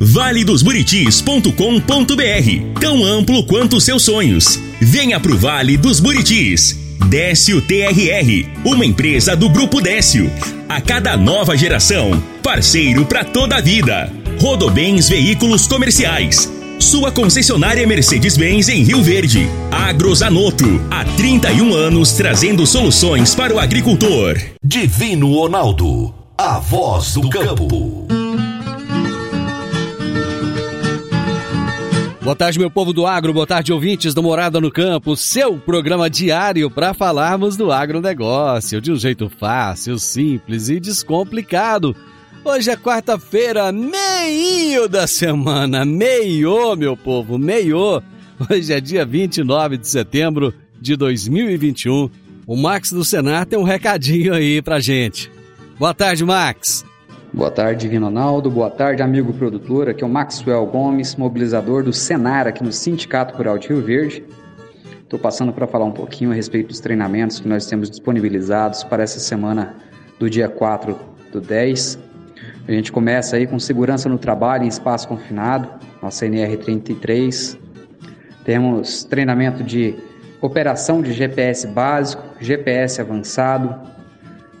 valedosburitis.com.br Tão amplo quanto seus sonhos. Venha pro Vale dos Buritis. Décio TRR, uma empresa do Grupo Décio. A cada nova geração, parceiro para toda a vida. Rodobens Veículos Comerciais. Sua concessionária Mercedes-Benz em Rio Verde. Agrozanoto, há 31 anos trazendo soluções para o agricultor. Divino Ronaldo, a voz do campo. Boa tarde, meu povo do agro, boa tarde, ouvintes do Morada no Campo, seu programa diário para falarmos do agronegócio de um jeito fácil, simples e descomplicado. Hoje é quarta-feira, meio da semana, meio, meu povo, meio. Hoje é dia 29 de setembro de 2021. O Max do Senar tem um recadinho aí pra gente. Boa tarde, Max. Boa tarde, Divino Ronaldo. Boa tarde, amigo produtor. Aqui é o Maxwell Gomes, mobilizador do Senar aqui no Sindicato Rural de Rio Verde. Estou passando para falar um pouquinho a respeito dos treinamentos que nós temos disponibilizados para essa semana do dia 4 do 10 a gente começa aí com segurança no trabalho em espaço confinado, nossa NR33. Temos treinamento de operação de GPS básico, GPS avançado.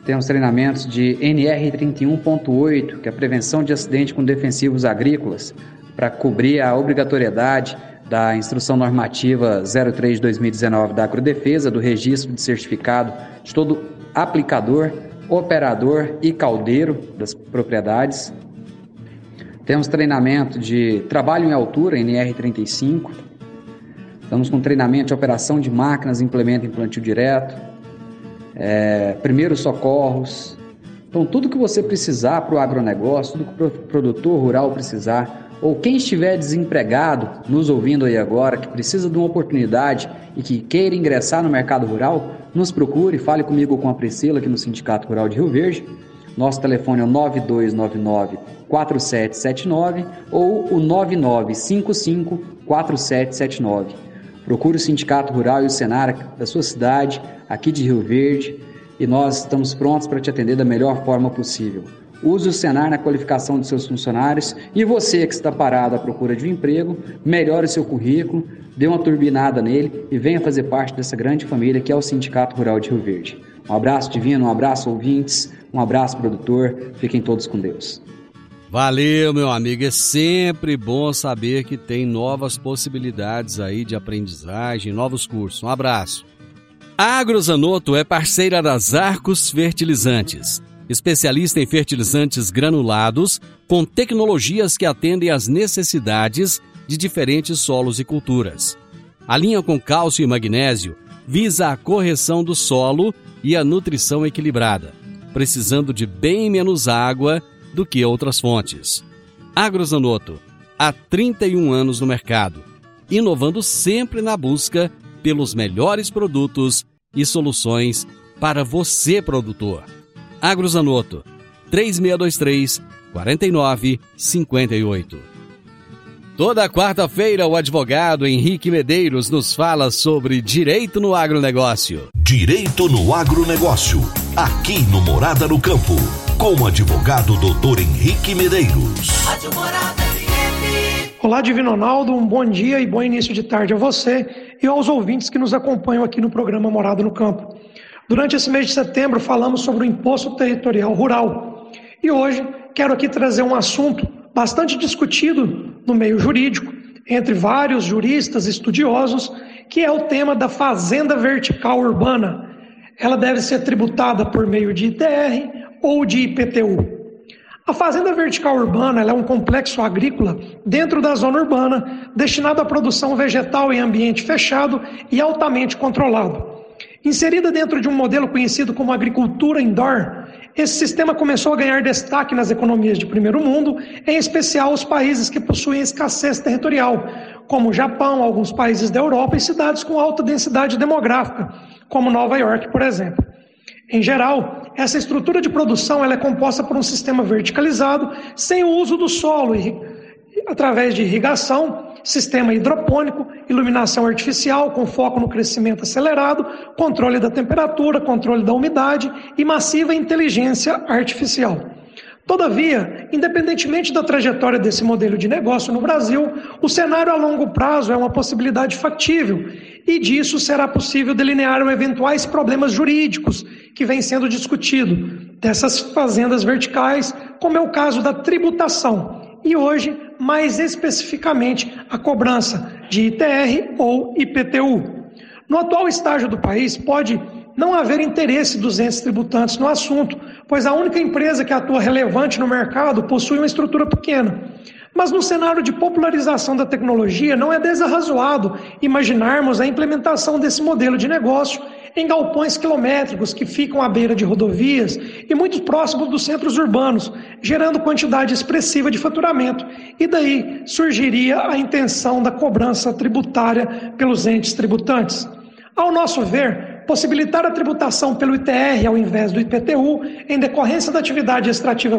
Temos treinamentos de NR31.8, que é a prevenção de acidente com defensivos agrícolas, para cobrir a obrigatoriedade da Instrução Normativa 03 de 2019 da Agrodefesa, do registro de certificado de todo aplicador operador e caldeiro das propriedades. Temos treinamento de trabalho em altura, NR35. Estamos com treinamento de operação de máquinas, implemento em plantio direto. É, primeiros socorros. Então, tudo que você precisar para o agronegócio, tudo que o produtor rural precisar, ou quem estiver desempregado, nos ouvindo aí agora, que precisa de uma oportunidade e que queira ingressar no mercado rural, nos procure, fale comigo com a Priscila aqui no Sindicato Rural de Rio Verde. Nosso telefone é o 9299 4779 ou o 9955 4779. Procure o Sindicato Rural e o Senar da sua cidade, aqui de Rio Verde, e nós estamos prontos para te atender da melhor forma possível. Use o Senar na qualificação de seus funcionários e você que está parado à procura de um emprego, melhore seu currículo, dê uma turbinada nele e venha fazer parte dessa grande família que é o Sindicato Rural de Rio Verde. Um abraço divino, um abraço ouvintes, um abraço produtor, fiquem todos com Deus. Valeu, meu amigo. É sempre bom saber que tem novas possibilidades aí de aprendizagem, novos cursos. Um abraço. A Agrozanoto é parceira das Arcos Fertilizantes especialista em fertilizantes granulados com tecnologias que atendem às necessidades de diferentes solos e culturas. A linha com cálcio e magnésio visa a correção do solo e a nutrição equilibrada, precisando de bem menos água do que outras fontes. Agrozanoto, há 31 anos no mercado, inovando sempre na busca pelos melhores produtos e soluções para você, produtor. Agrozanoto 3623 4958. Toda quarta-feira, o advogado Henrique Medeiros nos fala sobre direito no agronegócio. Direito no agronegócio, aqui no Morada no Campo, com o advogado doutor Henrique Medeiros. Olá, Divino Ronaldo, um bom dia e bom início de tarde a você e aos ouvintes que nos acompanham aqui no programa Morada no Campo. Durante esse mês de setembro, falamos sobre o Imposto Territorial Rural. E hoje quero aqui trazer um assunto bastante discutido no meio jurídico, entre vários juristas estudiosos, que é o tema da fazenda vertical urbana. Ela deve ser tributada por meio de ITR ou de IPTU. A fazenda vertical urbana é um complexo agrícola dentro da zona urbana, destinado à produção vegetal em ambiente fechado e altamente controlado. Inserida dentro de um modelo conhecido como agricultura indoor, esse sistema começou a ganhar destaque nas economias de primeiro mundo, em especial os países que possuem escassez territorial, como o Japão, alguns países da Europa e cidades com alta densidade demográfica, como Nova York, por exemplo. Em geral, essa estrutura de produção ela é composta por um sistema verticalizado, sem o uso do solo, e, através de irrigação, sistema hidropônico, iluminação artificial com foco no crescimento acelerado, controle da temperatura, controle da umidade e massiva inteligência artificial. Todavia, independentemente da trajetória desse modelo de negócio no Brasil, o cenário a longo prazo é uma possibilidade factível e disso será possível delinear eventuais problemas jurídicos que vêm sendo discutidos dessas fazendas verticais, como é o caso da tributação e hoje, mais especificamente, a cobrança de ITR ou IPTU. No atual estágio do país, pode não haver interesse dos entes tributantes no assunto, pois a única empresa que atua relevante no mercado possui uma estrutura pequena. Mas no cenário de popularização da tecnologia, não é desarrazoado imaginarmos a implementação desse modelo de negócio em galpões quilométricos que ficam à beira de rodovias e muito próximos dos centros urbanos, gerando quantidade expressiva de faturamento. E daí surgiria a intenção da cobrança tributária pelos entes tributantes. Ao nosso ver, possibilitar a tributação pelo ITR ao invés do IPTU, em decorrência da atividade extrativa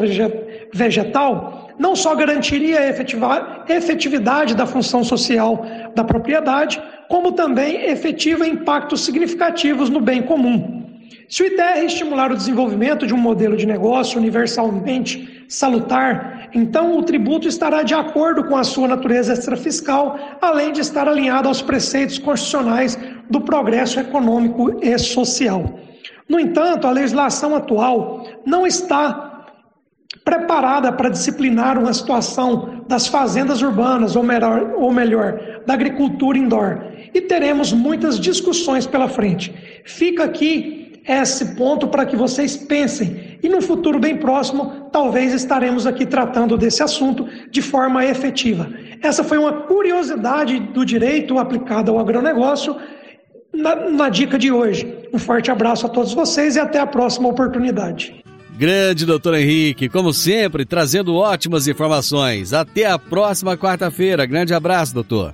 vegetal, não só garantiria a efetividade da função social da propriedade, como também efetiva impactos significativos no bem comum. Se o ITR estimular o desenvolvimento de um modelo de negócio universalmente salutar, então o tributo estará de acordo com a sua natureza extrafiscal, além de estar alinhado aos preceitos constitucionais do progresso econômico e social. No entanto, a legislação atual não está preparada para disciplinar uma situação das fazendas urbanas, ou melhor, ou melhor, da agricultura indoor. E teremos muitas discussões pela frente. Fica aqui esse ponto para que vocês pensem. E no futuro bem próximo, talvez estaremos aqui tratando desse assunto de forma efetiva. Essa foi uma curiosidade do direito aplicado ao agronegócio na, na dica de hoje. Um forte abraço a todos vocês e até a próxima oportunidade. Grande doutor Henrique, como sempre, trazendo ótimas informações. Até a próxima quarta-feira. Grande abraço, doutor.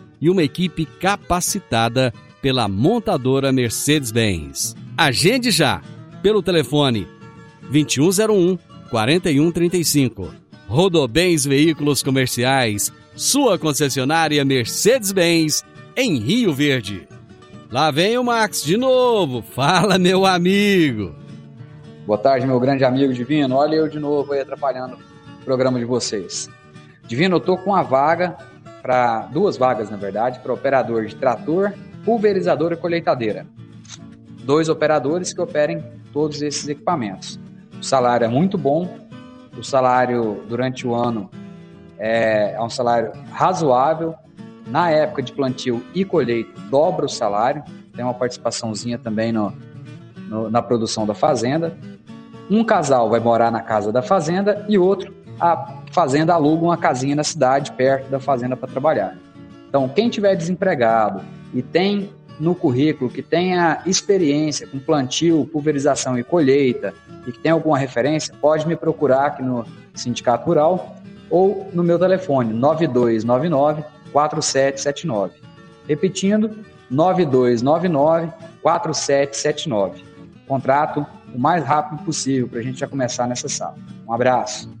e uma equipe capacitada pela montadora Mercedes-Benz. Agende já pelo telefone 2101 4135. Rodobens Veículos Comerciais, sua concessionária Mercedes-Benz em Rio Verde. Lá vem o Max de novo. Fala, meu amigo. Boa tarde, meu grande amigo Divino. Olha eu de novo aí atrapalhando o programa de vocês. Divino, eu tô com uma vaga para duas vagas, na verdade, para operador de trator, pulverizador e colheitadeira. Dois operadores que operem todos esses equipamentos. O salário é muito bom. O salário durante o ano é, é um salário razoável na época de plantio e colheita, dobra o salário, tem uma participaçãozinha também no, no, na produção da fazenda. Um casal vai morar na casa da fazenda e outro, a fazenda aluga uma casinha na cidade, perto da fazenda para trabalhar. Então, quem tiver desempregado e tem no currículo que tenha experiência com plantio, pulverização e colheita e que tem alguma referência, pode me procurar aqui no Sindicato Rural ou no meu telefone 9299 4779. Repetindo, 9299 4779. Contrato o mais rápido possível para a gente já começar nessa sala. Um abraço.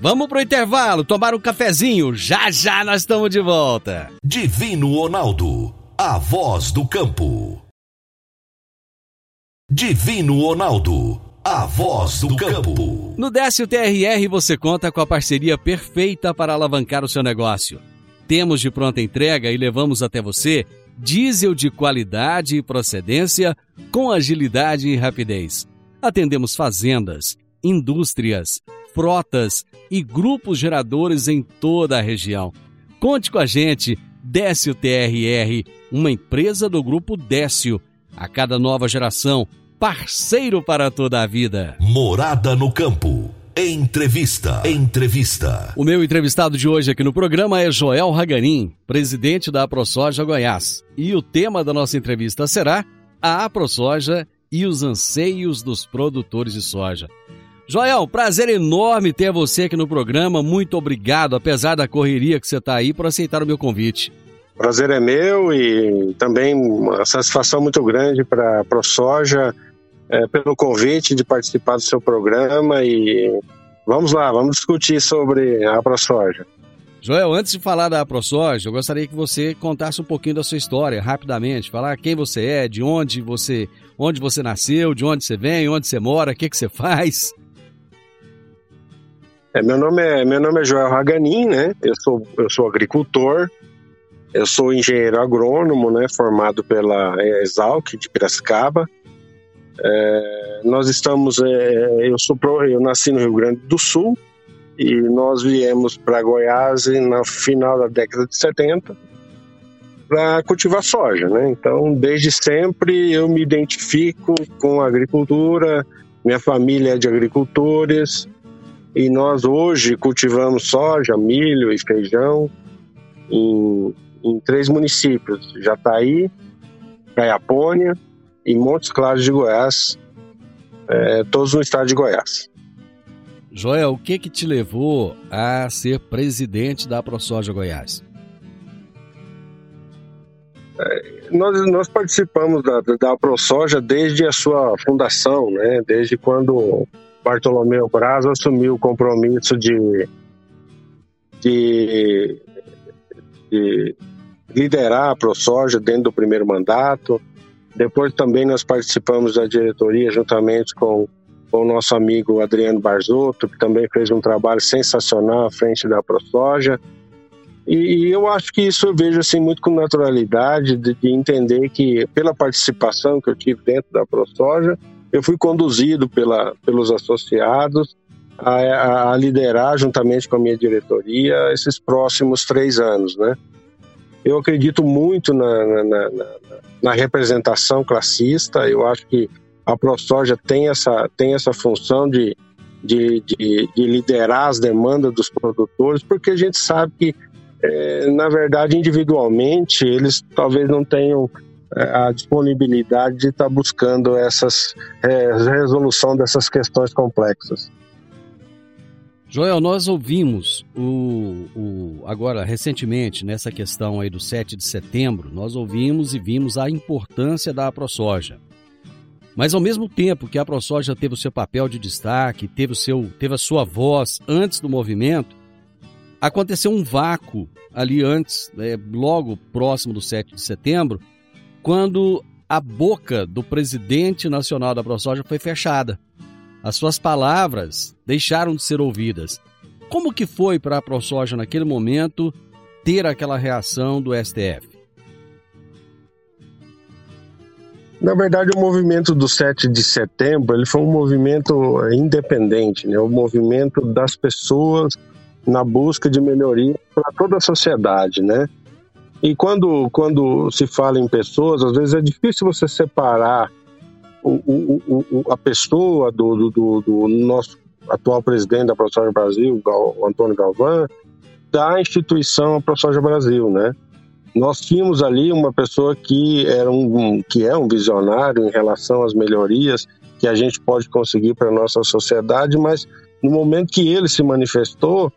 Vamos pro intervalo, tomar um cafezinho, já já nós estamos de volta. Divino Ronaldo, a voz do campo. Divino Ronaldo, a voz do campo. No Décio TRR você conta com a parceria perfeita para alavancar o seu negócio. Temos de pronta entrega e levamos até você diesel de qualidade e procedência com agilidade e rapidez. Atendemos fazendas, indústrias, frotas e grupos geradores em toda a região. Conte com a gente, Décio TRR, uma empresa do grupo Décio. A cada nova geração, parceiro para toda a vida. Morada no campo. Entrevista. Entrevista. O meu entrevistado de hoje aqui no programa é Joel Raganin, presidente da AproSoja Goiás. E o tema da nossa entrevista será a AproSoja e os anseios dos produtores de soja. Joel, prazer enorme ter você aqui no programa. Muito obrigado, apesar da correria que você está aí, por aceitar o meu convite. Prazer é meu e também uma satisfação muito grande para a ProSoja é, pelo convite de participar do seu programa e vamos lá, vamos discutir sobre a ProSoja. Joel, antes de falar da ProSoja, eu gostaria que você contasse um pouquinho da sua história, rapidamente, falar quem você é, de onde você, onde você nasceu, de onde você vem, onde você mora, o que, que você faz. É, meu, nome é, meu nome é Joel Raganin, né? Eu sou, eu sou agricultor, eu sou engenheiro agrônomo, né? Formado pela Exalc de Piracicaba. É, nós estamos, é, eu sou, eu nasci no Rio Grande do Sul e nós viemos para Goiás no final da década de 70 para cultivar soja, né? Então, desde sempre eu me identifico com a agricultura, minha família é de agricultores. E nós hoje cultivamos soja, milho e feijão em, em três municípios: Jataí, Caiapônia e Montes Claros de Goiás, é, todos no estado de Goiás. Joel, o que que te levou a ser presidente da ProSoja Goiás? É, nós, nós participamos da, da ProSoja desde a sua fundação, né? desde quando Bartolomeu Braz assumiu o compromisso de, de, de liderar a ProSoja dentro do primeiro mandato. Depois também nós participamos da diretoria juntamente com, com o nosso amigo Adriano Barzotto, que também fez um trabalho sensacional à frente da ProSoja. E, e eu acho que isso eu vejo assim muito com naturalidade de, de entender que pela participação que eu tive dentro da ProSoja, eu fui conduzido pela, pelos associados a, a, liderar, juntamente com a minha diretoria, esses próximos três anos, né? Eu acredito muito na, na, na, na representação classista, eu acho que a ProSoja tem essa, tem essa função de, de, de, de liderar as demandas dos produtores, porque a gente sabe que, é, na verdade, individualmente, eles talvez não tenham a disponibilidade de estar tá buscando essas é, resolução dessas questões complexas. Joel, nós ouvimos o, o, agora recentemente nessa questão aí do 7 de setembro, nós ouvimos e vimos a importância da ProSoja. Mas ao mesmo tempo que a ProSoja teve o seu papel de destaque, teve, o seu, teve a sua voz antes do movimento, aconteceu um vácuo ali antes, né, logo próximo do 7 de setembro, quando a boca do presidente nacional da ProSoja foi fechada. As suas palavras deixaram de ser ouvidas. Como que foi para a ProSoja naquele momento ter aquela reação do STF? Na verdade, o movimento do 7 de setembro ele foi um movimento independente, né? um movimento das pessoas na busca de melhoria para toda a sociedade. Né? E quando, quando se fala em pessoas, às vezes é difícil você separar o, o, o, a pessoa do, do, do, nosso atual presidente da ProSoja Brasil, o Antônio Galvão, da instituição ProSoja Brasil, né? Nós tínhamos ali uma pessoa que era um que é um visionário em relação às melhorias que a gente pode conseguir para nossa sociedade, mas no momento que ele se manifestou,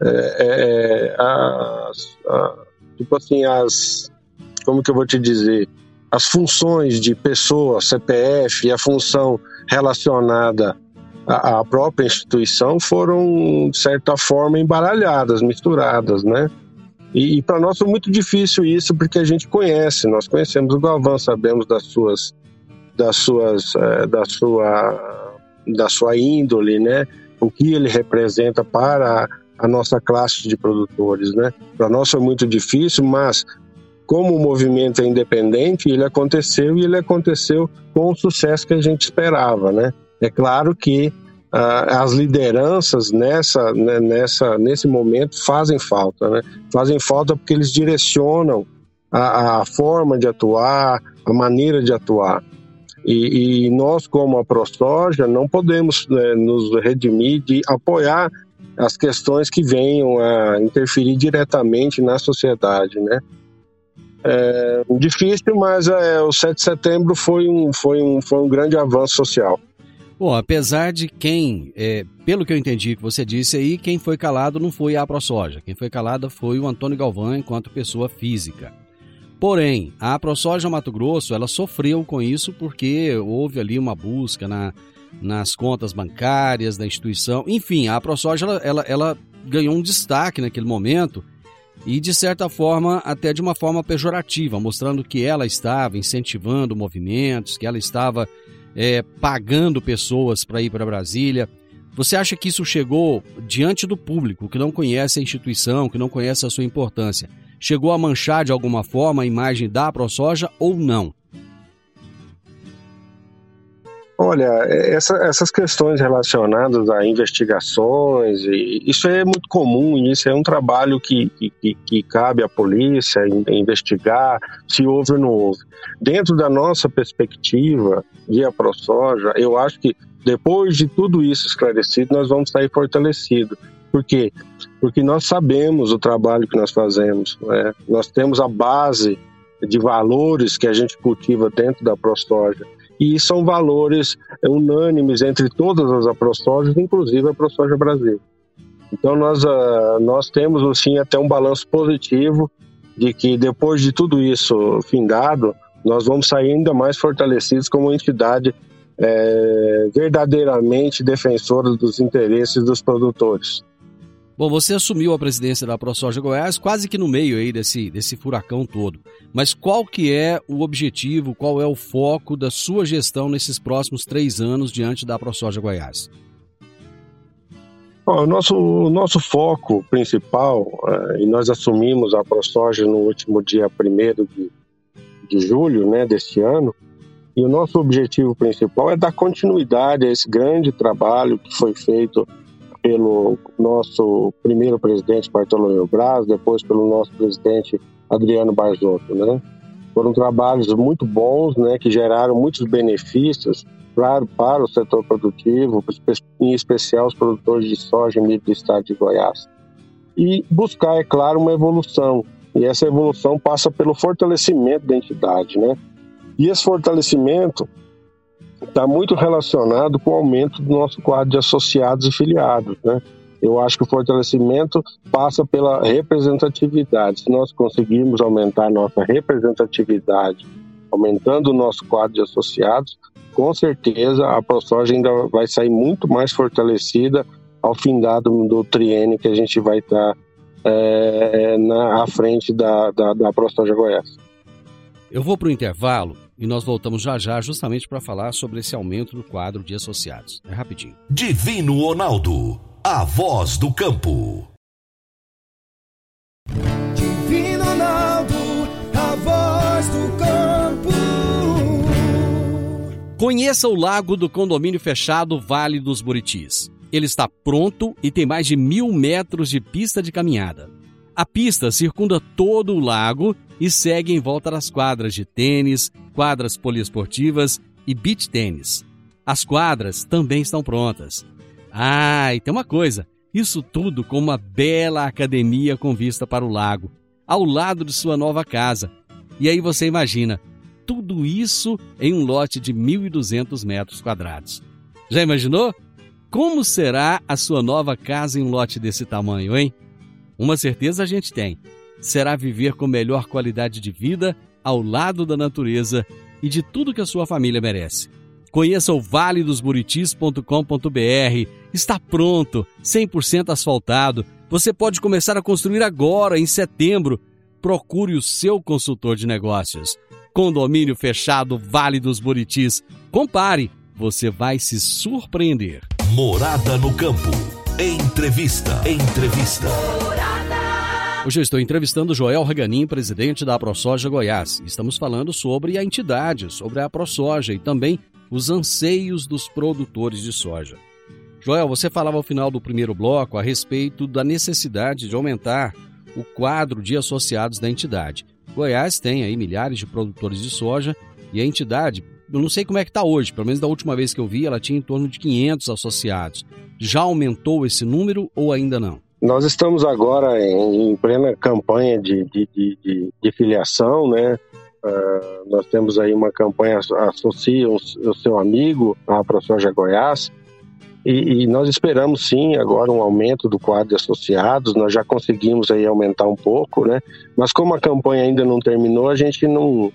é, é, a, tipo assim, as. Como que eu vou te dizer? As funções de pessoa, CPF e a função relacionada a, a própria instituição foram, de certa forma, embaralhadas, misturadas, né? E, e para nós foi muito difícil isso, porque a gente conhece, nós conhecemos o Galvão, sabemos das suas, das suas, é, da sua, da sua índole, né? O que ele representa para a nossa classe de produtores, né? Para nós foi muito difícil, mas como o movimento é independente, ele aconteceu e ele aconteceu com o sucesso que a gente esperava, né? É claro que uh, as lideranças nessa, né, nessa, nesse momento fazem falta, né? Fazem falta porque eles direcionam a, a forma de atuar, a maneira de atuar. E, e nós, como a ProSoja, não podemos né, nos redimir de apoiar as questões que venham a interferir diretamente na sociedade, né? É difícil, mas é, o 7 de setembro foi um, foi, um, foi um grande avanço social. Bom, apesar de quem, é, pelo que eu entendi que você disse aí, quem foi calado não foi a ProSoja. Quem foi calada foi o Antônio Galvão enquanto pessoa física. Porém, a ProSoja Mato Grosso, ela sofreu com isso porque houve ali uma busca na, nas contas bancárias da instituição. Enfim, a ProSoja, ela, ela, ela ganhou um destaque naquele momento e de certa forma até de uma forma pejorativa, mostrando que ela estava incentivando movimentos, que ela estava é, pagando pessoas para ir para Brasília. Você acha que isso chegou diante do público que não conhece a instituição, que não conhece a sua importância? Chegou a manchar de alguma forma a imagem da ProSoja ou não? Olha, essa, essas questões relacionadas a investigações, isso é muito comum, isso é um trabalho que, que, que cabe à polícia investigar se houve ou não houve. Dentro da nossa perspectiva, via ProSoja, eu acho que depois de tudo isso esclarecido, nós vamos sair fortalecidos. Por quê? Porque nós sabemos o trabalho que nós fazemos, né? nós temos a base de valores que a gente cultiva dentro da ProSoja e são valores unânimes entre todas as aprosojas, inclusive a ProSoja Brasil. Então nós, uh, nós temos assim até um balanço positivo de que depois de tudo isso findado, nós vamos sair ainda mais fortalecidos como entidade é, verdadeiramente defensora dos interesses dos produtores. Bom, você assumiu a presidência da ProSoja Goiás quase que no meio aí desse, desse furacão todo. Mas qual que é o objetivo, qual é o foco da sua gestão nesses próximos três anos diante da ProSoja Goiás? Bom, o, nosso, o nosso foco principal, uh, e nós assumimos a ProSoja no último dia 1 de, de julho né, deste ano, e o nosso objetivo principal é dar continuidade a esse grande trabalho que foi feito pelo nosso primeiro presidente Bartolomeu Braz, depois pelo nosso presidente Adriano Barzotto, né? Foram trabalhos muito bons, né, que geraram muitos benefícios para, o setor produtivo, em especial os produtores de soja e milho do estado de Goiás. E buscar, é claro, uma evolução. E essa evolução passa pelo fortalecimento da entidade, né? E esse fortalecimento está muito relacionado com o aumento do nosso quadro de associados e filiados, né? Eu acho que o fortalecimento passa pela representatividade. Se nós conseguirmos aumentar nossa representatividade, aumentando o nosso quadro de associados, com certeza a ProSoja ainda vai sair muito mais fortalecida ao fim dado do triênio que a gente vai estar é, na à frente da, da, da ProSoja Goiás. Eu vou para o intervalo e nós voltamos já já justamente para falar sobre esse aumento no quadro de associados. É rapidinho. Divino Ronaldo, a voz do campo. Divino Ronaldo, a voz do campo. Conheça o lago do condomínio fechado Vale dos Buritis. Ele está pronto e tem mais de mil metros de pista de caminhada. A pista circunda todo o lago e segue em volta das quadras de tênis, quadras poliesportivas e beach tênis. As quadras também estão prontas. Ah, e tem uma coisa: isso tudo com uma bela academia com vista para o lago, ao lado de sua nova casa. E aí você imagina, tudo isso em um lote de 1.200 metros quadrados. Já imaginou? Como será a sua nova casa em um lote desse tamanho, hein? Uma certeza a gente tem: será viver com melhor qualidade de vida ao lado da natureza e de tudo que a sua família merece. Conheça o valedosburitis.com.br. Está pronto, 100% asfaltado. Você pode começar a construir agora, em setembro. Procure o seu consultor de negócios. Condomínio fechado Vale dos Buritis. Compare, você vai se surpreender. Morada no campo. Entrevista. Entrevista. Hoje eu estou entrevistando Joel Raganin, presidente da ProSoja Goiás. Estamos falando sobre a entidade, sobre a ProSoja e também os anseios dos produtores de soja. Joel, você falava ao final do primeiro bloco a respeito da necessidade de aumentar o quadro de associados da entidade. Goiás tem aí milhares de produtores de soja e a entidade, eu não sei como é que está hoje, pelo menos da última vez que eu vi, ela tinha em torno de 500 associados. Já aumentou esse número ou ainda não? Nós estamos agora em, plena campanha de, de, de, de filiação, né? Uh, nós temos aí uma campanha Associa o, o seu amigo à ProSoja Goiás e, e, nós esperamos sim agora um aumento do quadro de associados, nós já conseguimos aí aumentar um pouco, né? Mas como a campanha ainda não terminou, a gente não,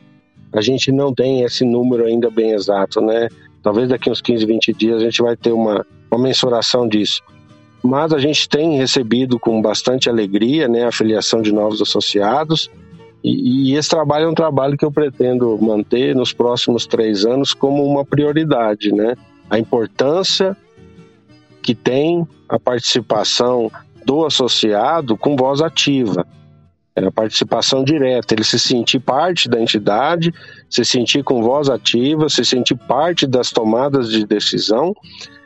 a gente não tem esse número ainda bem exato, né? Talvez daqui uns 15, 20 dias a gente vai ter uma, uma mensuração disso. Mas a gente tem recebido com bastante alegria né, a filiação de novos associados. E, e, esse trabalho é um trabalho que eu pretendo manter nos próximos três anos como uma prioridade, né? A importância que tem a participação do associado com voz ativa, é a participação direta, ele se sentir parte da entidade, se sentir com voz ativa, se sentir parte das tomadas de decisão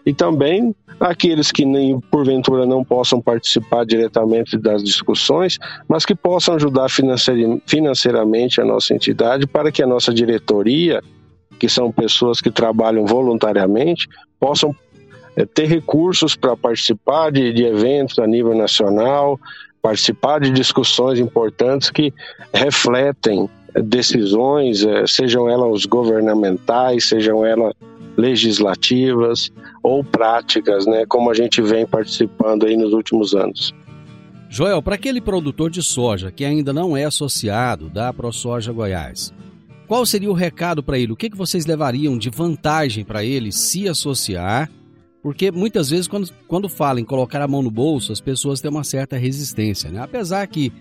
e também aqueles que nem porventura não possam participar diretamente das discussões, mas que possam ajudar financeiramente a nossa entidade para que a nossa diretoria, que são pessoas que trabalham voluntariamente, possam é, ter recursos para participar de, de eventos a nível nacional, participar de discussões importantes que refletem decisões, é, sejam elas governamentais, sejam elas legislativas ou práticas, né, como a gente vem participando aí nos últimos anos. Joel, para aquele produtor de soja que ainda não é associado da ProSoja Goiás, qual seria o recado para ele? O que, que vocês levariam de vantagem para ele se associar? Porque muitas vezes, quando, quando falam em colocar a mão no bolso, as pessoas têm uma certa resistência. Né? Apesar que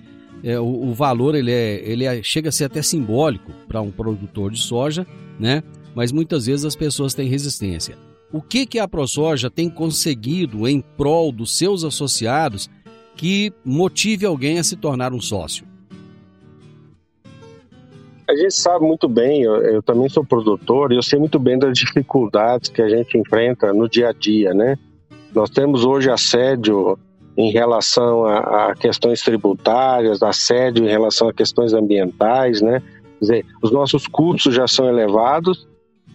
é, o, o, valor ele, é, ele é, chega a ser até simbólico para um produtor de soja, né? mas muitas vezes as pessoas têm resistência. O que, que a ProSoja tem conseguido em prol dos seus associados que motive alguém a se tornar um sócio? A gente sabe muito bem, eu, eu também sou produtor e eu sei muito bem das dificuldades que a gente enfrenta no dia a dia, né? Nós temos hoje assédio em relação a, a, questões tributárias, assédio em relação a questões ambientais, né? Quer dizer, os nossos custos já são elevados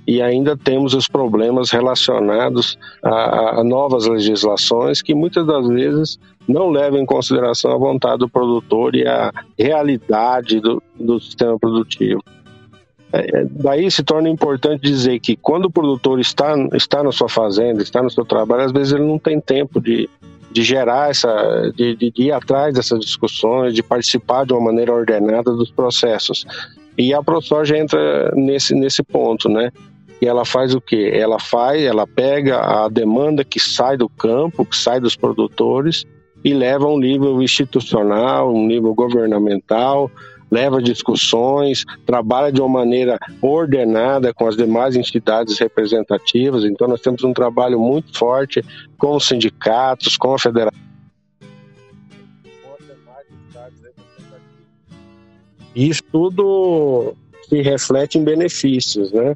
e ainda temos os problemas relacionados a, a, novas legislações que muitas das vezes não levam em consideração a vontade do produtor e a realidade do, do sistema produtivo. É, é daí se torna importante dizer que quando o produtor está, está na sua fazenda, está no seu trabalho, às vezes ele não tem tempo de, de gerar essa, de, de, ir atrás dessas discussões, de participar de uma maneira ordenada dos processos. E a ProSoja entra nesse, nesse ponto, né? E ela faz o quê? Ela faz, ela pega a demanda que sai do campo, que sai dos produtores e leva a um nível institucional, um nível governamental, leva discussões, trabalha de uma maneira ordenada com as demais entidades representativas. Então, nós temos um trabalho muito forte com os sindicatos, com a federação. Isso tudo se reflete em benefícios, né?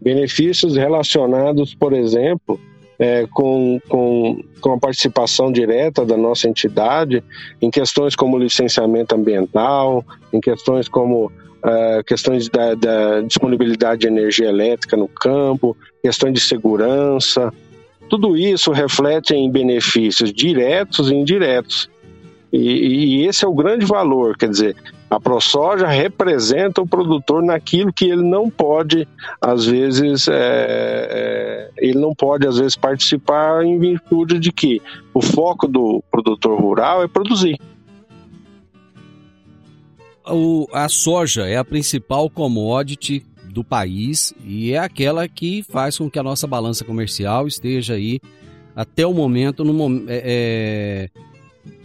Benefícios relacionados, por exemplo, é, com, com, com a participação direta da nossa entidade em questões como licenciamento ambiental, em questões como uh, questões da, da, disponibilidade de energia elétrica no campo, questões de segurança. Tudo isso reflete em benefícios diretos e indiretos. E, e esse é o grande valor, quer dizer, a ProSoja representa o produtor naquilo que ele não pode, às vezes, é, é, ele não pode, às vezes, participar em virtude de que o foco do produtor rural é produzir. O, a soja é a principal commodity do país e é aquela que faz com que a nossa balança comercial esteja aí até o momento, no, é, é,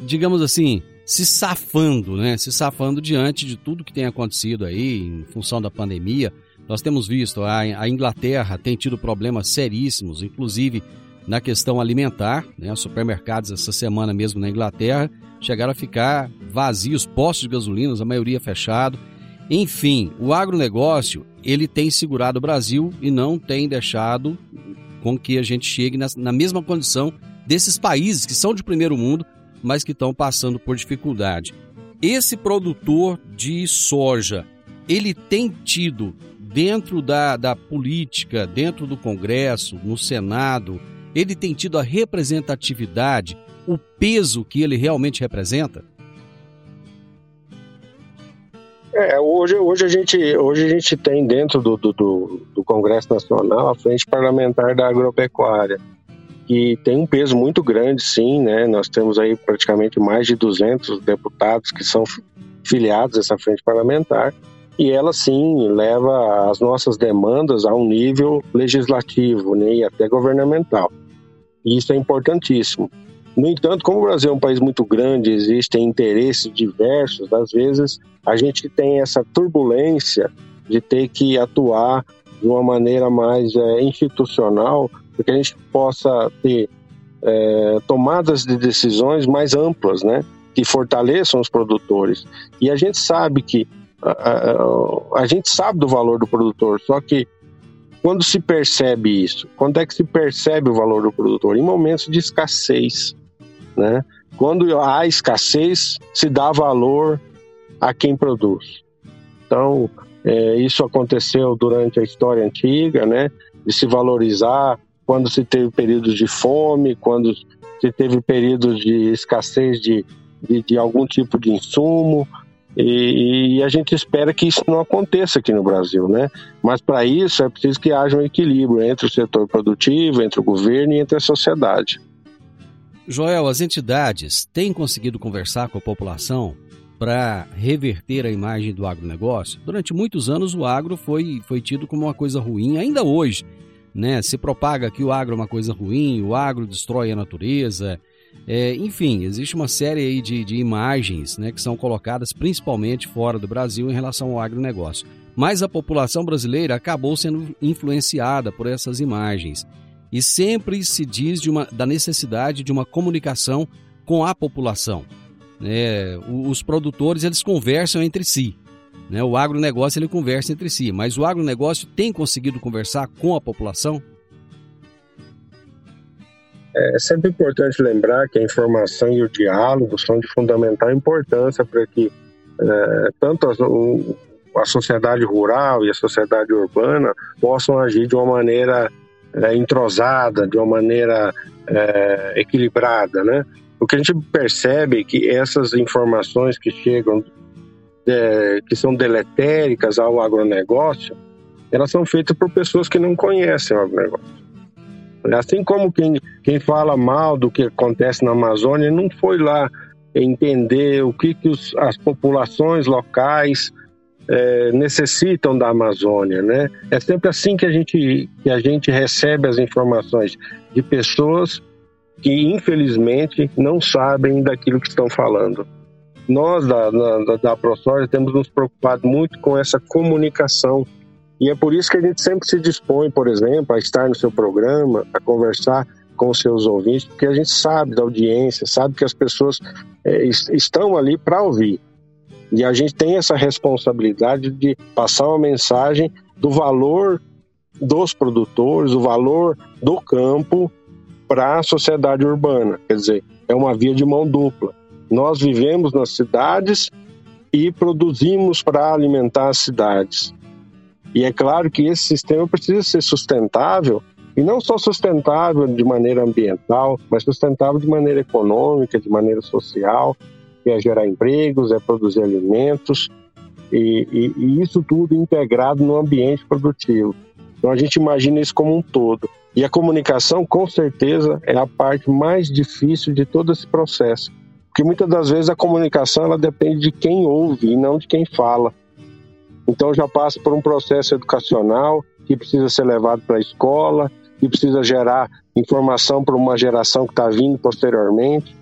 digamos assim, se safando, né? Se safando diante de tudo que tem acontecido aí em função da pandemia. Nós temos visto a, Inglaterra tem tido problemas seríssimos, inclusive na questão alimentar, né? Os supermercados essa semana mesmo na Inglaterra chegaram a ficar vazios, postos de gasolina, a maioria fechado. Enfim, o agronegócio ele tem segurado o Brasil e não tem deixado com que a gente chegue na mesma condição desses países que são de primeiro mundo, mas que estão passando por dificuldade. Esse produtor de soja, ele tem tido dentro da, da política, dentro do Congresso, no Senado, ele tem tido a representatividade, o peso que ele realmente representa? É, hoje, hoje, a gente, hoje a gente tem dentro do, do, do Congresso Nacional a Frente Parlamentar da Agropecuária, que tem um peso muito grande, sim, né? Nós temos aí praticamente mais de 200 deputados que são filiados a essa frente parlamentar, e ela sim leva as nossas demandas a um nível legislativo né, e até governamental. E isso é importantíssimo. No entanto, como o Brasil é um país muito grande, existem interesses diversos, às vezes a gente tem essa turbulência de ter que atuar de uma maneira mais é, institucional, para que a gente possa ter é, tomadas de decisões mais amplas, né? Que fortaleçam os produtores. E a gente sabe que a, a, a gente sabe do valor do produtor, só que quando se percebe isso? Quando é que se percebe o valor do produtor? Em momentos de escassez. Né? Quando há escassez, se dá valor a quem produz. Então, é, isso aconteceu durante a história antiga, né? de se valorizar quando se teve períodos de fome, quando se teve períodos de escassez de, de, de algum tipo de insumo. E, e, a gente espera que isso não aconteça aqui no Brasil, né? Mas para isso é preciso que haja um equilíbrio entre o setor produtivo, entre o governo e entre a sociedade. Joel, as entidades têm conseguido conversar com a população para reverter a imagem do agronegócio? Durante muitos anos o agro foi, foi tido como uma coisa ruim, ainda hoje. Né? Se propaga que o agro é uma coisa ruim, o agro destrói a natureza. É, enfim, existe uma série aí de, de imagens né, que são colocadas principalmente fora do Brasil em relação ao agronegócio. Mas a população brasileira acabou sendo influenciada por essas imagens e sempre se diz uma, da necessidade de uma comunicação com a população. É, os produtores eles conversam entre si, né? o agronegócio ele conversa entre si, mas o agronegócio tem conseguido conversar com a população? É sempre importante lembrar que a informação e o diálogo são de fundamental importância para que é, tanto a, a sociedade rural e a sociedade urbana possam agir de uma maneira é, entrosada, de uma maneira é, equilibrada, né? O que a gente percebe é que essas informações que chegam, é, que são deletéricas ao agronegócio, elas são feitas por pessoas que não conhecem o agronegócio. Assim como quem, quem fala mal do que acontece na Amazônia não foi lá entender o que, que os, as populações locais é, necessitam da Amazônia, né? É sempre assim que a gente que a gente recebe as informações de pessoas que infelizmente não sabem daquilo que estão falando. Nós da da, da ProSoja temos nos preocupado muito com essa comunicação e é por isso que a gente sempre se dispõe, por exemplo, a estar no seu programa, a conversar com os seus ouvintes, porque a gente sabe da audiência, sabe que as pessoas é, estão ali para ouvir. E a gente tem essa responsabilidade de passar uma mensagem do valor dos produtores, o valor do campo para a sociedade urbana. Quer dizer, é uma via de mão dupla. Nós vivemos nas cidades e produzimos para alimentar as cidades. E é claro que esse sistema precisa ser sustentável, e não só sustentável de maneira ambiental, mas sustentável de maneira econômica, de maneira social, que é gerar empregos, é produzir alimentos, e, e, e, isso tudo integrado no ambiente produtivo. Então a gente imagina isso como um todo. E a comunicação, com certeza, é a parte mais difícil de todo esse processo. Porque muitas das vezes a comunicação ela depende de quem ouve e não de quem fala. Então já passa por um processo educacional que precisa ser levado para a escola, que precisa gerar informação para uma geração que está vindo posteriormente.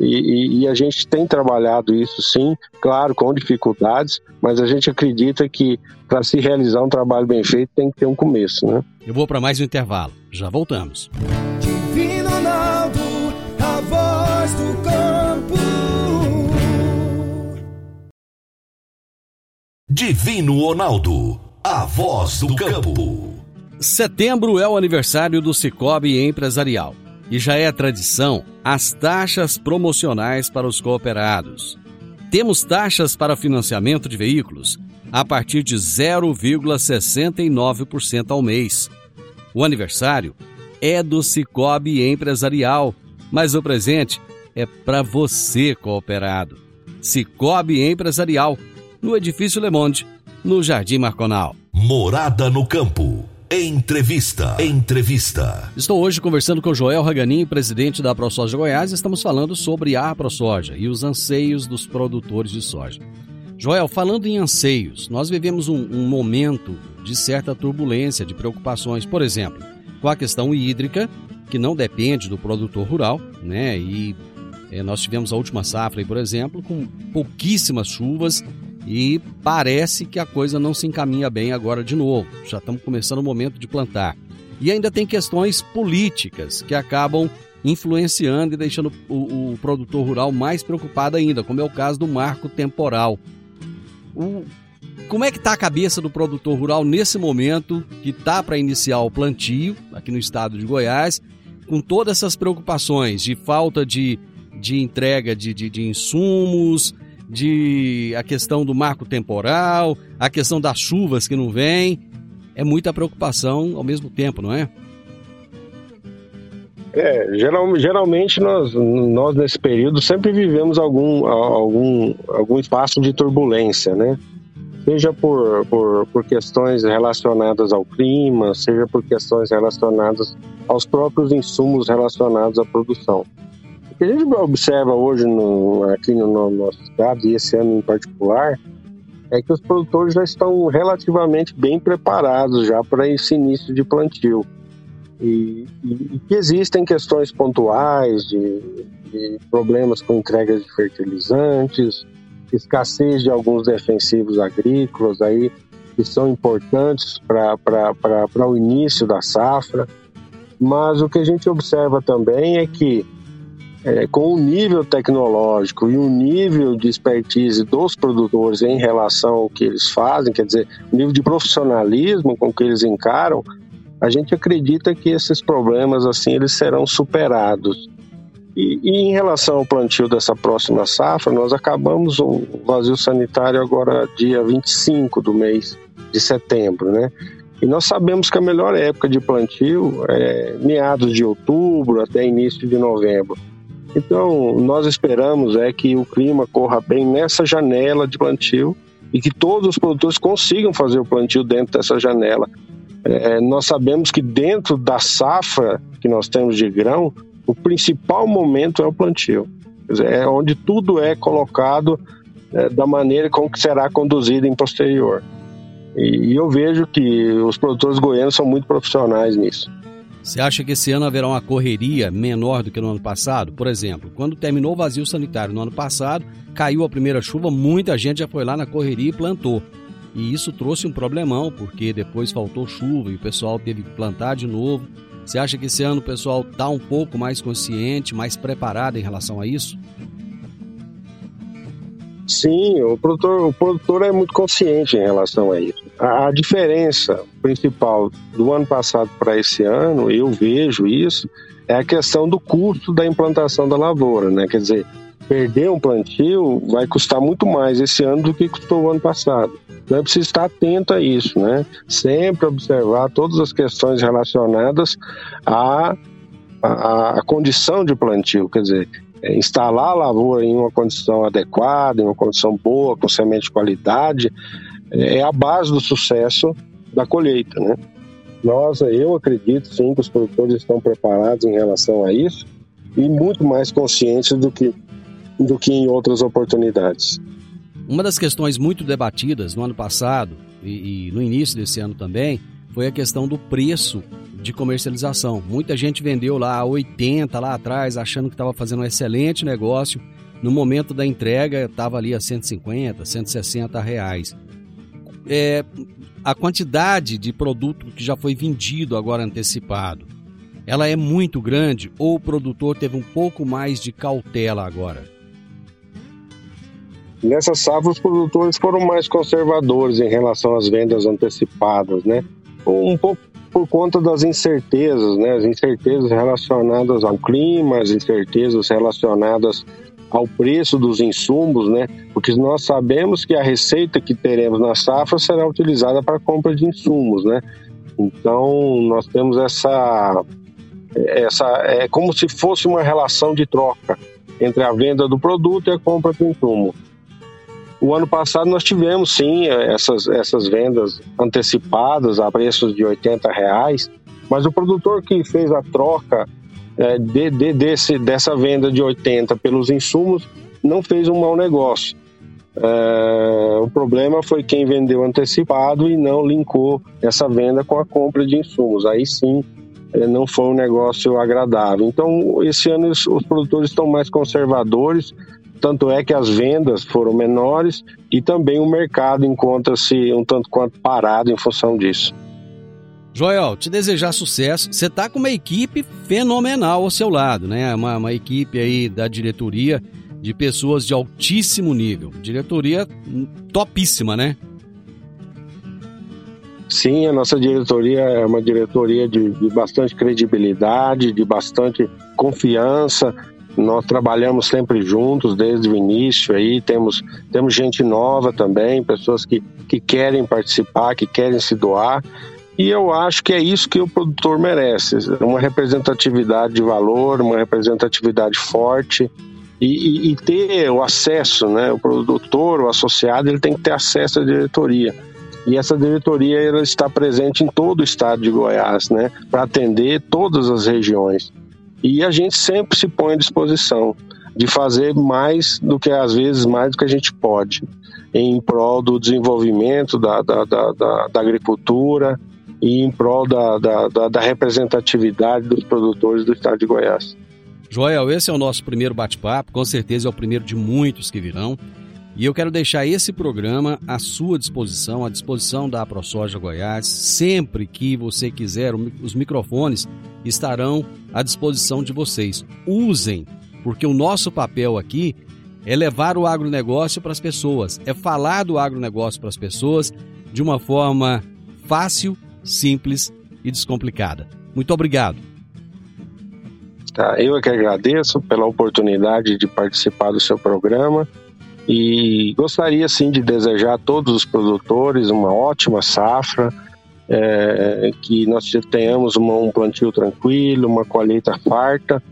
E, e, e, a gente tem trabalhado isso sim, claro, com dificuldades, mas a gente acredita que para se realizar um trabalho bem feito tem que ter um começo, né? Eu vou para mais um intervalo. Já voltamos. Divino Ronaldo, a voz do campo. Setembro é o aniversário do Cicobi Empresarial e já é tradição as taxas promocionais para os cooperados. Temos taxas para financiamento de veículos a partir de 0,69% ao mês. O aniversário é do Cicobi Empresarial, mas o presente é para você, cooperado. Cicobi Empresarial, no Edifício Le Monde, no Jardim Marconal. Morada no Campo. Entrevista. Entrevista. Estou hoje conversando com Joel Raganin, presidente da ProSoja Goiás. Estamos falando sobre a ProSoja e os anseios dos produtores de soja. Joel, falando em anseios, nós vivemos um, um momento de certa turbulência, de preocupações, por exemplo, com a questão hídrica, que não depende do produtor rural, né? E é, nós tivemos a última safra, aí, por exemplo, com pouquíssimas chuvas e parece que a coisa não se encaminha bem agora de novo. Já estamos começando o momento de plantar. E ainda tem questões políticas que acabam influenciando e deixando o, o produtor rural mais preocupado ainda, como é o caso do marco temporal. O, como é que está a cabeça do produtor rural nesse momento que está para iniciar o plantio aqui no estado de Goiás, com todas essas preocupações de falta de, de entrega de, de, de insumos, de a questão do marco temporal, a questão das chuvas que não vêm. É muita preocupação ao mesmo tempo, não é? É, geral, geralmente nós, nós nesse período sempre vivemos algum, algum, algum espaço de turbulência, né? Seja por, por, por questões relacionadas ao clima, seja por questões relacionadas aos próprios insumos relacionados à produção. Que a gente observa hoje no, aqui no nosso estado, e esse ano em particular, é que os produtores já estão relativamente bem preparados já para esse início de plantio. E, e, e existem questões pontuais de, de, problemas com entrega de fertilizantes, escassez de alguns defensivos agrícolas aí que são importantes para o início da safra. Mas o que a gente observa também é que é, com o nível tecnológico e o nível de expertise dos produtores em relação ao que eles fazem, quer dizer, o nível de profissionalismo com que eles encaram, a gente acredita que esses problemas assim eles serão superados. E, e, em relação ao plantio dessa próxima safra, nós acabamos o vazio sanitário agora dia 25 do mês de setembro, né? E nós sabemos que a melhor época de plantio é meados de outubro até início de novembro. Então, nós esperamos é que o clima corra bem nessa janela de plantio e que todos os produtores consigam fazer o plantio dentro dessa janela. É, nós sabemos que dentro da safra que nós temos de grão, o principal momento é o plantio. Dizer, é onde tudo é colocado é, da maneira como que será conduzido em posterior. E, e eu vejo que os produtores goianos são muito profissionais nisso. Você acha que esse ano haverá uma correria menor do que no ano passado? Por exemplo, quando terminou o vazio sanitário no ano passado, caiu a primeira chuva, muita gente já foi lá na correria e plantou. E isso trouxe um problemão, porque depois faltou chuva e o pessoal teve que plantar de novo. Você acha que esse ano o pessoal está um pouco mais consciente, mais preparado em relação a isso? Sim, o produtor, o produtor é muito consciente em relação a isso. A, diferença principal do ano passado para esse ano, eu vejo isso, é a questão do custo da implantação da lavoura, né? Quer dizer, perder um plantio vai custar muito mais esse ano do que custou o ano passado. Então é preciso estar atento a isso, né? Sempre observar todas as questões relacionadas à, à, à condição de plantio, quer dizer, é, instalar a lavoura em uma condição adequada, em uma condição boa, com semente de qualidade, é, é a base do sucesso da colheita, né? Nós, eu acredito sim que os produtores estão preparados em relação a isso e muito mais conscientes do que do que em outras oportunidades. Uma das questões muito debatidas no ano passado e, e no início desse ano também foi a questão do preço de comercialização. Muita gente vendeu lá a 80 lá atrás, achando que estava fazendo um excelente negócio. No momento da entrega, estava ali a 150, 160 reais. É, a quantidade de produto que já foi vendido agora antecipado, ela é muito grande ou o produtor teve um pouco mais de cautela agora? Nessa safra, os produtores foram mais conservadores em relação às vendas antecipadas, né? Um pouco por conta das incertezas, né? As incertezas relacionadas ao clima, as incertezas relacionadas ao preço dos insumos, né? Porque nós sabemos que a receita que teremos na safra será utilizada para compra de insumos, né? Então, nós temos essa essa é como se fosse uma relação de troca entre a venda do produto e a compra do insumo. O ano passado nós tivemos sim essas, essas vendas antecipadas a preços de 80 reais, mas o produtor que fez a troca é, de, de, desse, dessa venda de 80 pelos insumos não fez um mau negócio. É, o problema foi quem vendeu antecipado e não linkou essa venda com a compra de insumos. Aí sim é, não foi um negócio agradável. Então, esse ano os, os produtores estão mais conservadores, tanto é que as vendas foram menores e também o mercado encontra-se um tanto quanto parado em função disso. Joel, te desejar sucesso. Você está com uma equipe fenomenal ao seu lado, né? Uma, uma equipe aí da diretoria de pessoas de altíssimo nível. Diretoria topíssima, né? Sim, a nossa diretoria é uma diretoria de, de bastante credibilidade, de bastante confiança. Nós trabalhamos sempre juntos desde o início aí, temos, temos gente nova também, pessoas que, que querem participar, que querem se doar. E eu acho que é isso que o produtor merece: uma representatividade de valor, uma representatividade forte e, e, e, ter o acesso, né? O produtor, o associado, ele tem que ter acesso à diretoria. E essa diretoria ela está presente em todo o estado de Goiás, né? Para atender todas as regiões. E a gente sempre se põe à disposição de fazer mais do que às vezes mais do que a gente pode em prol do desenvolvimento da, da, da, da, da agricultura e em prol da, da, da, da representatividade dos produtores do estado de Goiás. Joel, esse é o nosso primeiro bate-papo, com certeza é o primeiro de muitos que virão. E eu quero deixar esse programa à sua disposição, à disposição da AproSoja Goiás. Sempre que você quiser, os microfones estarão à disposição de vocês. Usem, porque o nosso papel aqui é levar o agronegócio para as pessoas, é falar do agronegócio para as pessoas de uma forma fácil, simples e descomplicada. Muito obrigado. Tá, eu é que agradeço pela oportunidade de participar do seu programa e gostaria sim de desejar a todos os produtores uma ótima safra, é, que nós tenhamos uma, um plantio tranquilo, uma colheita farta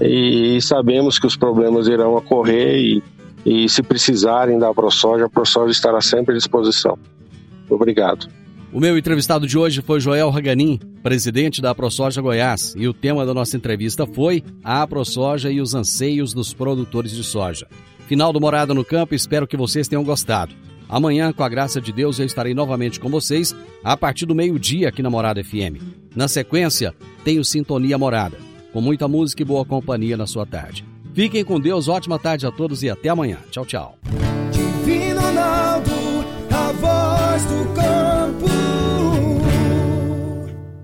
e sabemos que os problemas irão ocorrer e, e se precisarem da ProSoja, a ProSoja estará sempre à disposição. Obrigado. O meu entrevistado de hoje foi Joel Raganin, presidente da ProSoja Goiás, e o tema da nossa entrevista foi a ProSoja e os anseios dos produtores de soja. Final do Morada no Campo, espero que vocês tenham gostado. Amanhã, com a graça de Deus, eu estarei novamente com vocês a partir do meio-dia aqui na Morada FM. Na sequência, tenho Sintonia Morada, com muita música e boa companhia na sua tarde. Fiquem com Deus, ótima tarde a todos e até amanhã. Tchau, tchau.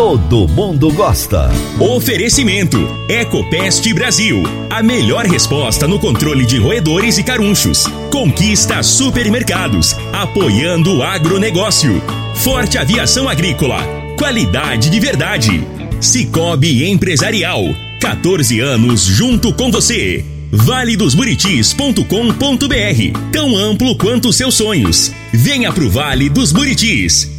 todo mundo gosta. Oferecimento: Ecopest Brasil. A melhor resposta no controle de roedores e carunchos. Conquista supermercados, apoiando o agronegócio. Forte Aviação Agrícola. Qualidade de verdade. Cicobi Empresarial. 14 anos junto com você. valedosburitis.com.br, tão amplo quanto seus sonhos. Venha pro Vale dos Buritis.